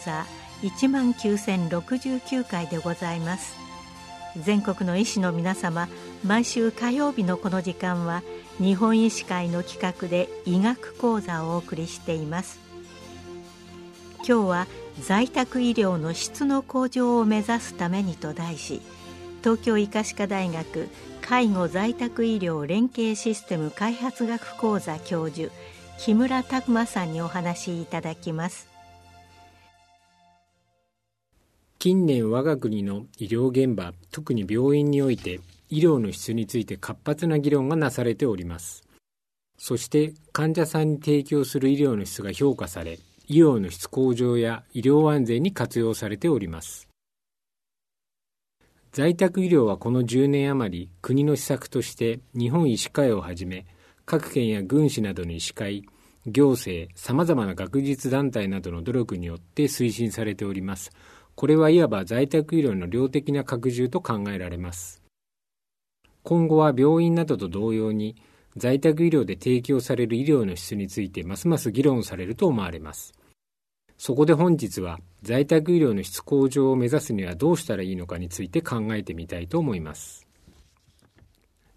座1万9069回でございます。全国の医師の皆様毎週火曜日のこの時間は日本医師会の企画で医学講座をお送りしています。今日は在宅医療の質の向上を目指すためにと題し東京医科歯科大学介護在宅医療連携システム開発学講座教授木村拓磨さんにお話しいただきます。近年我が国の医療現場特に病院において医療の質について活発な議論がなされております。そして患者さんに提供する医療の質が評価され医療の質向上や医療安全に活用されております。在宅医療はこの10年余り国の施策として日本医師会をはじめ各県や軍市などの医師会行政さまざまな学術団体などの努力によって推進されております。これはいわば在宅医療の量的な拡充と考えられます。今後は病院などと同様に、在宅医療で提供される医療の質についてますます議論されると思われます。そこで本日は在宅医療の質向上を目指すにはどうしたらいいのかについて考えてみたいと思います。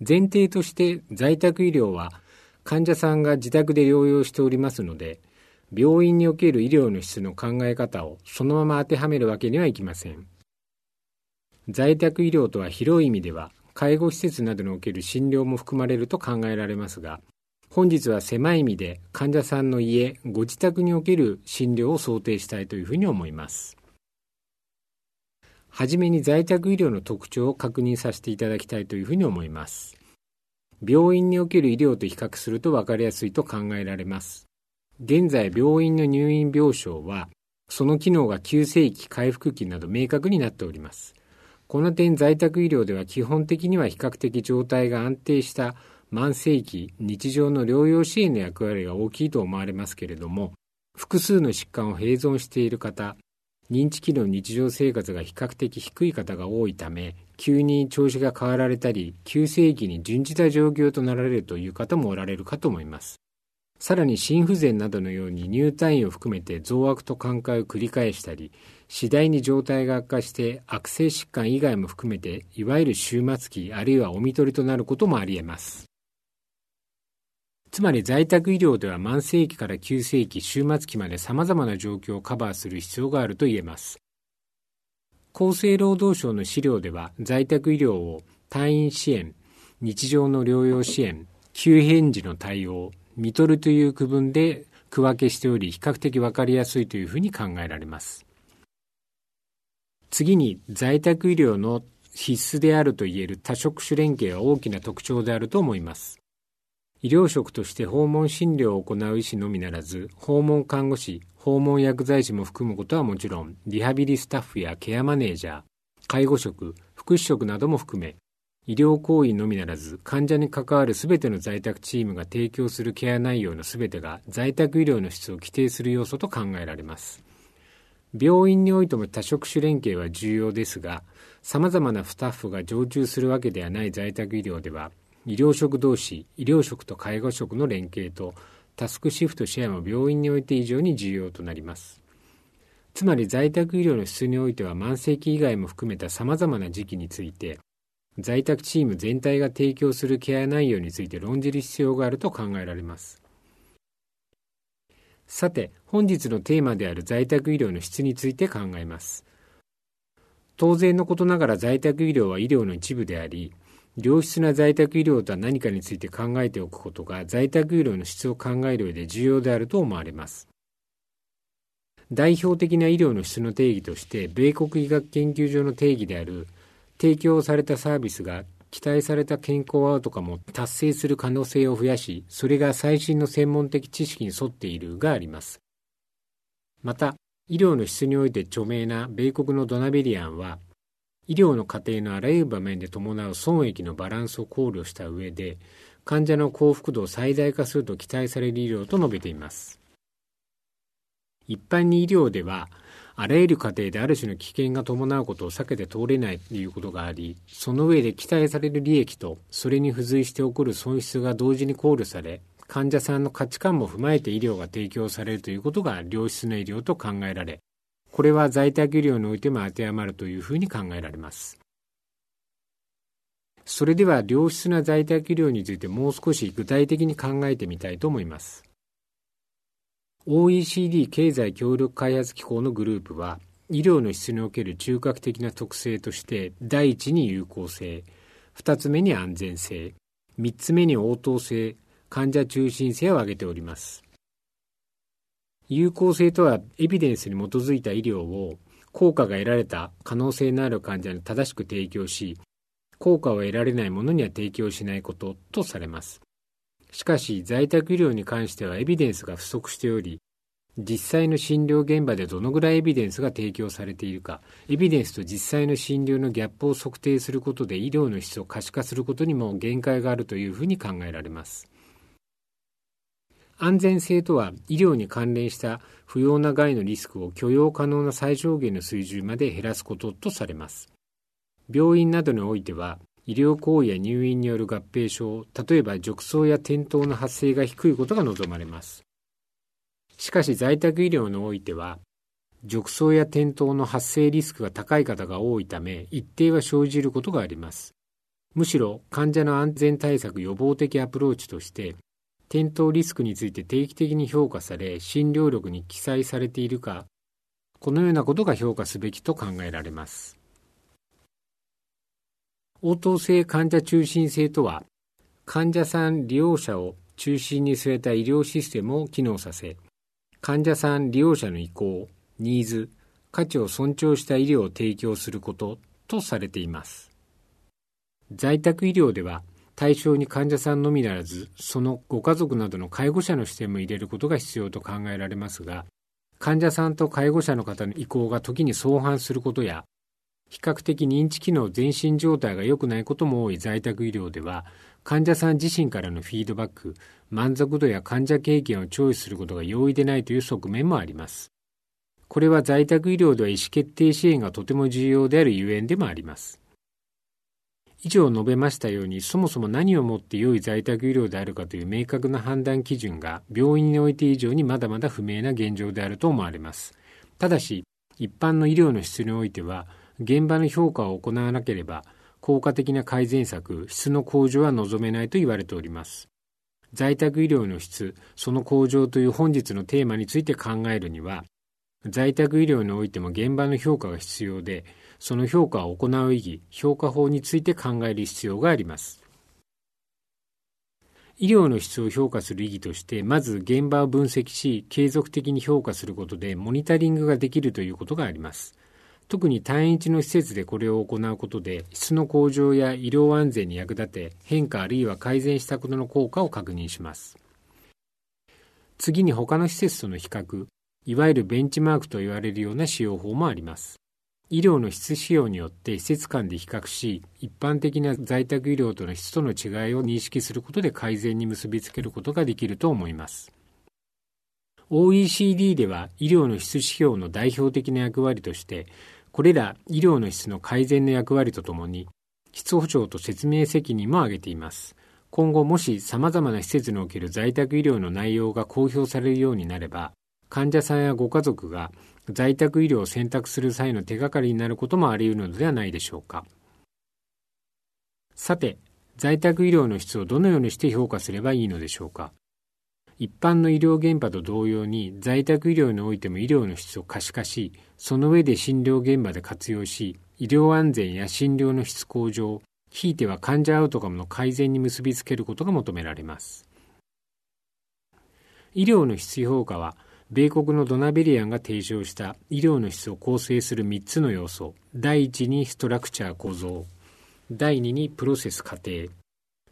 前提として在宅医療は患者さんが自宅で療養しておりますので、病院における医療の質の考え方をそのまま当てはめるわけにはいきません。在宅医療とは広い意味では、介護施設などにおける診療も含まれると考えられますが、本日は狭い意味で患者さんの家、ご自宅における診療を想定したいというふうに思います。はじめに在宅医療の特徴を確認させていただきたいというふうに思います。病院における医療と比較すると分かりやすいと考えられます。現在病院の入院病床は、その機能が急性期、回復期など明確になっております。この点在宅医療では基本的には比較的状態が安定した慢性期、日常の療養支援の役割が大きいと思われますけれども、複数の疾患を併存している方、認知機能日常生活が比較的低い方が多いため、急に調子が変わられたり、急性期に準じた状況となられるという方もおられるかと思います。さらに心不全などのように入退院を含めて増悪と寛解を繰り返したり、次第に状態が悪化して悪性疾患以外も含めて、いわゆる終末期あるいはお見取りとなることもあり得ます。つまり在宅医療では慢性期から急性期、終末期まで様々な状況をカバーする必要があると言えます。厚生労働省の資料では在宅医療を退院支援、日常の療養支援、急変時の対応、見取るという区分で区分けしており、比較的わかりやすいというふうに考えられます。次に、在宅医療の必須であると言える多職種連携は大きな特徴であると思います。医療職として訪問診療を行う医師のみならず、訪問看護師、訪問薬剤師も含むことはもちろん、リハビリスタッフやケアマネージャー、介護職、福祉職なども含め、医療行為のみならず患者に関わるすべての在宅チームが提供するケア内容のすべてが在宅医療の質を規定する要素と考えられます。病院においても多職種連携は重要ですが様々なスタッフが常駐するわけではない在宅医療では医療職同士医療職と介護職の連携とタスクシフトシェアも病院において以上に重要となります。つまり在宅医療の質においては慢性期以外も含めた様々な時期について在宅チーム全体が提供するケア内容について論じる必要があると考えられます。さて、本日のテーマである在宅医療の質について考えます。当然のことながら在宅医療は医療の一部であり、良質な在宅医療とは何かについて考えておくことが在宅医療の質を考える上で重要であると思われます。代表的な医療の質の定義として、米国医学研究所の定義である提供されたサービスが期待された健康アウトカムを達成する可能性を増やし、それが最新の専門的知識に沿っているがあります。また、医療の質において著名な米国のドナベリアンは、医療の過程のあらゆる場面で伴う損益のバランスを考慮した上で、患者の幸福度を最大化すると期待される医療と述べています。一般に医療では、あらゆる過程である種の危険が伴うことを避けて通れないということがあり、その上で期待される利益と、それに付随して起こる損失が同時に考慮され、患者さんの価値観も踏まえて医療が提供されるということが良質な医療と考えられ、これは在宅医療においても当てはまるというふうに考えられます。それでは良質な在宅医療についてもう少し具体的に考えてみたいと思います。OECD 経済協力開発機構のグループは医療の質における中核的な特性として第一に有効性2つ目に安全性3つ目に応答性患者中心性を挙げております。有効性とはエビデンスに基づいた医療を効果が得られた可能性のある患者に正しく提供し効果を得られないものには提供しないこととされます。しかし在宅医療に関してはエビデンスが不足しており実際の診療現場でどのぐらいエビデンスが提供されているかエビデンスと実際の診療のギャップを測定することで医療の質を可視化することにも限界があるというふうに考えられます。安全性とは医療に関連した不要な害のリスクを許容可能な最小限の水準まで減らすこととされます。病院などにおいては医療行為や入院による合併症、例えば褥瘡や転倒の発生が低いことが望まれます。しかし在宅医療においては、褥瘡や転倒の発生リスクが高い方が多いため、一定は生じることがあります。むしろ患者の安全対策予防的アプローチとして、転倒リスクについて定期的に評価され、診療力に記載されているか、このようなことが評価すべきと考えられます。応答性患者中心性とは、患者さん利用者を中心に据えた医療システムを機能させ、患者さん利用者の意向、ニーズ、価値を尊重した医療を提供することとされています。在宅医療では、対象に患者さんのみならず、そのご家族などの介護者の視点も入れることが必要と考えられますが、患者さんと介護者の方の意向が時に相反することや、比較的認知機能全身状態が良くないことも多い在宅医療では、患者さん自身からのフィードバック、満足度や患者経験をチョイスすることが容易でないという側面もあります。これは在宅医療では意思決定支援がとても重要であるゆえんでもあります。以上述べましたように、そもそも何をもって良い在宅医療であるかという明確な判断基準が病院において以上にまだまだ不明な現状であると思われます。ただし、一般の医療の質においては、現場の評価を行わなければ、効果的な改善策、質の向上は望めないと言われております。在宅医療の質、その向上という本日のテーマについて考えるには、在宅医療においても現場の評価が必要で、その評価を行う意義、評価法について考える必要があります。医療の質を評価する意義として、まず現場を分析し、継続的に評価することでモニタリングができるということがあります。特に単一の施設でこれを行うことで質の向上や医療安全に役立て変化あるいは改善したことの効果を確認します。次に他の施設との比較いわゆるベンチマークと言われるような使用法もあります。医療の質使用によって施設間で比較し一般的な在宅医療との質との違いを認識することで改善に結びつけることができると思います。OECD では医療の質指標の代表的な役割としてこれら医療の質の改善の役割とともに、質保証と説明責任も挙げています。今後もし様々な施設における在宅医療の内容が公表されるようになれば、患者さんやご家族が在宅医療を選択する際の手がかりになることもあり得るのではないでしょうか。さて、在宅医療の質をどのようにして評価すればいいのでしょうか。一般の医療現場と同様に在宅医療においても医療の質を可視化し、その上で診療現場で活用し、医療安全や診療の質向上、ひいては患者アウトカムの改善に結びつけることが求められます。医療の質評価は、米国のドナベリアンが提唱した医療の質を構成する3つの要素、第1にストラクチャー構造、第2にプロセス過程、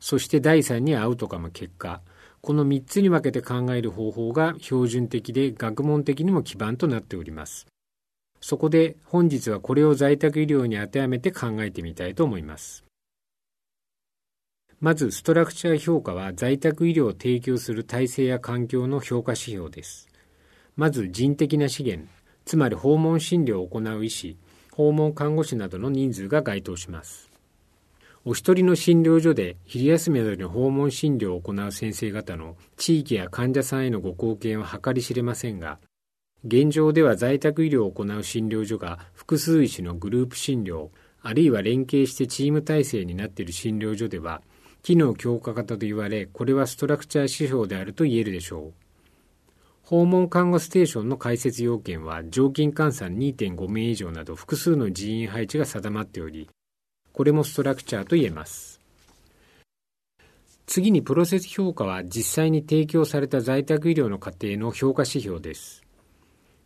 そして第3にアウトカム結果、この3つに分けて考える方法が標準的で学問的にも基盤となっております。そこで本日はこれを在宅医療に当てはめて考えてみたいと思います。まず、ストラクチャー評価は在宅医療を提供する体制や環境の評価指標です。まず、人的な資源、つまり訪問診療を行う医師、訪問看護師などの人数が該当します。お一人の診療所で昼休みなどに訪問診療を行う先生方の地域や患者さんへのご貢献は計り知れませんが、現状では在宅医療を行う診療所が複数医師のグループ診療、あるいは連携してチーム体制になっている診療所では、機能強化型と言われ、これはストラクチャー指標であると言えるでしょう。訪問看護ステーションの開設要件は常勤換算2.5名以上など複数の人員配置が定まっており、これもストラクチャーと言えます。次にプロセス評価は実際に提供された在宅医療の過程の評価指標です。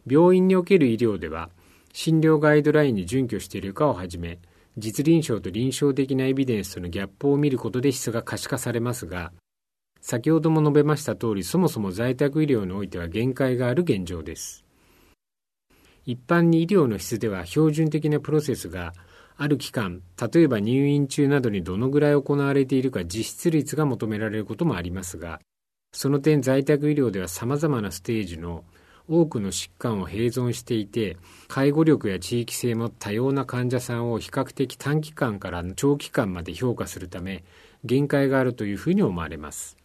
病院における医療では、診療ガイドラインに準拠しているかをはじめ、実臨床と臨床的なエビデンスとのギャップを見ることで質が可視化されますが、先ほども述べました通り、そもそも在宅医療においては限界がある現状です。一般に医療の質では標準的なプロセスがある期間、例えば入院中などにどのぐらい行われているか実質率が求められることもありますが、その点在宅医療では様々なステージの多くの疾患を併存していて、介護力や地域性も多様な患者さんを比較的短期間から長期間まで評価するため、限界があるというふうに思われます。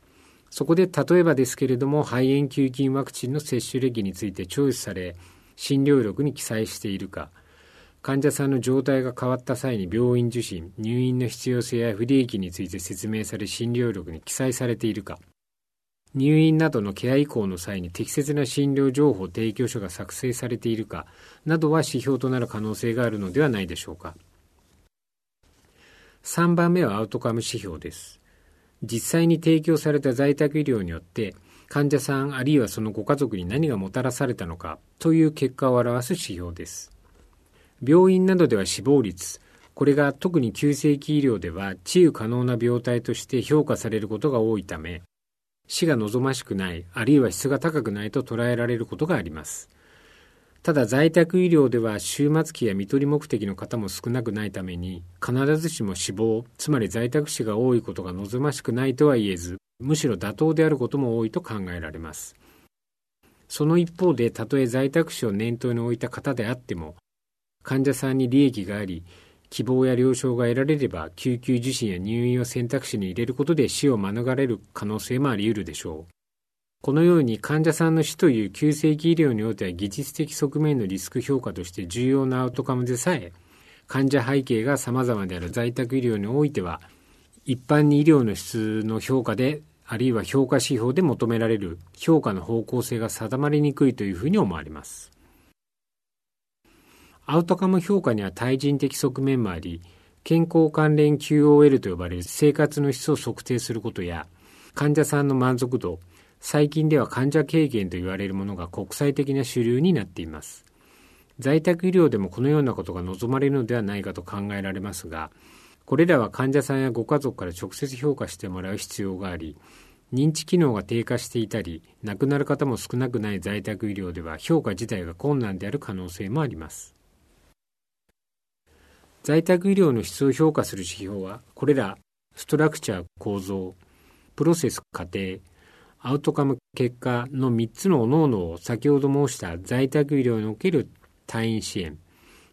そこで例えばですけれども、肺炎球菌ワクチンの接種歴についてチョイスされ、診療力に記載しているか、患者さんの状態が変わった際に病院受診、入院の必要性や不利益について説明され診療力に記載されているか、入院などのケア移行の際に適切な診療情報提供書が作成されているかなどは指標となる可能性があるのではないでしょうか。3番目はアウトカム指標です。実際に提供された在宅医療によって患者さんあるいはそのご家族に何がもたらされたのかという結果を表す指標です。病院などでは死亡率、これが特に急性期医療では治癒可能な病態として評価されることが多いため、死が望ましくない、あるいは質が高くないと捉えられることがあります。ただ在宅医療では終末期や看取り目的の方も少なくないために、必ずしも死亡、つまり在宅死が多いことが望ましくないとは言えず、むしろ妥当であることも多いと考えられます。その一方で、たとえ在宅死を念頭に置いた方であっても、患者さんに利益があり、希望や了承が得られれば救急受診や入院を選択肢に入れることで死を免れる可能性もあり得るでしょう。このように患者さんの死という急性期医療においては技術的側面のリスク評価として重要なアウトカムでさえ、患者背景が様々である在宅医療においては、一般に医療の質の評価で、あるいは評価指標で求められる評価の方向性が定まりにくいというふうに思われます。アウトカム評価には対人的側面もあり、健康関連 QOL と呼ばれる生活の質を測定することや、患者さんの満足度、最近では患者経験と言われるものが国際的な主流になっています。在宅医療でもこのようなことが望まれるのではないかと考えられますが、これらは患者さんやご家族から直接評価してもらう必要があり、認知機能が低下していたり、亡くなる方も少なくない在宅医療では評価自体が困難である可能性もあります。在宅医療の質を評価する指標は、これら、ストラクチャー構造、プロセス過程、アウトカム結果の3つの各々を先ほど申した在宅医療における退院支援、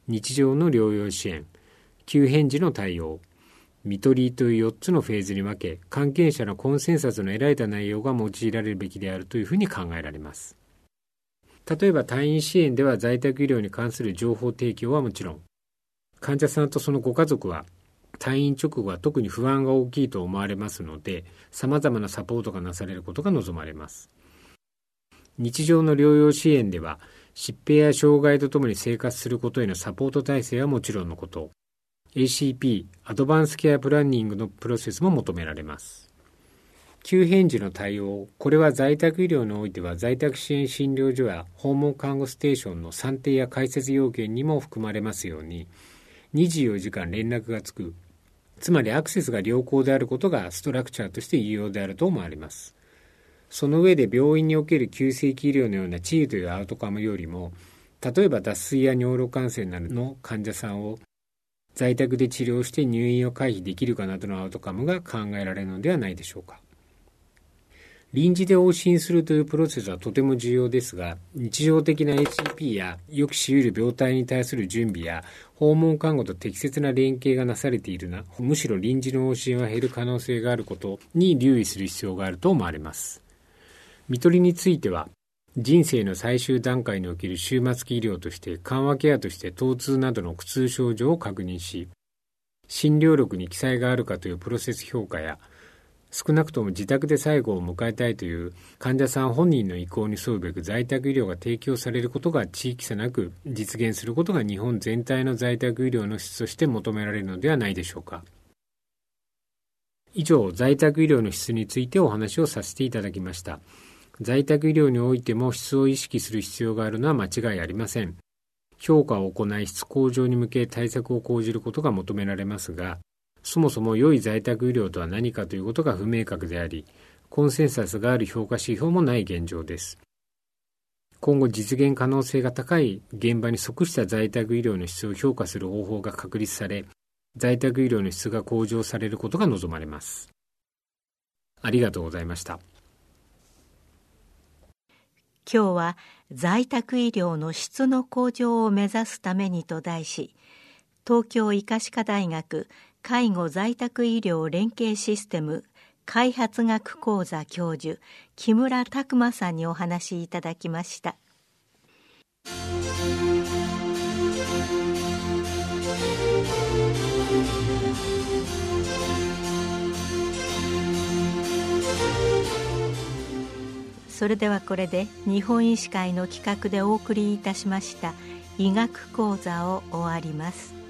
日常の療養支援、急変時の対応、見取りという4つのフェーズに分け、関係者のコンセンサスの得られた内容が用いられるべきであるというふうに考えられます。例えば退院支援では在宅医療に関する情報提供はもちろん、患者さんとそのご家族は退院直後は特に不安が大きいと思われますので、様々なサポートがなされることが望まれます。日常の療養支援では、疾病や障害とともに生活することへのサポート体制はもちろんのこと、ACP、アドバンスケアプランニングのプロセスも求められます。急変時の対応、これは在宅医療においては在宅支援診療所や訪問看護ステーションの算定や開設要件にも含まれますように、24時間連絡がつく、つまりアクセスが良好であることがストラクチャーとして有用であると思われます。その上で病院における急性期医療のような治癒というアウトカムよりも、例えば脱水や尿路感染などの患者さんを在宅で治療して入院を回避できるかなどのアウトカムが考えられるのではないでしょうか。臨時で往診するというプロセスはとても重要ですが、日常的な HCP や予期し得る病態に対する準備や訪問看護と適切な連携がなされているな、むしろ臨時の往診は減る可能性があることに留意する必要があると思われます。看取りについては、人生の最終段階における終末期医療として緩和ケアとして疼痛などの苦痛症状を確認し、診療力に記載があるかというプロセス評価や、少なくとも自宅で最後を迎えたいという患者さん本人の意向に沿うべく在宅医療が提供されることが地域差なく実現することが日本全体の在宅医療の質として求められるのではないでしょうか。以上、在宅医療の質についてお話をさせていただきました。在宅医療においても質を意識する必要があるのは間違いありません。評価を行い質向上に向け対策を講じることが求められますが、そもそも良い在宅医療とは何かということが不明確であり、コンセンサスがある評価指標もない現状です。今後実現可能性が高い現場に即した在宅医療の質を評価する方法が確立され、在宅医療の質が向上されることが望まれます。ありがとうございました。今日は在宅医療の質の向上を目指すためにと題し、東京医科歯科大学介護在宅医療連携システム開発学講座教授木村拓磨さんにお話しいただきました。それではこれで日本医師会の企画でお送りいたしました医学講座を終わります。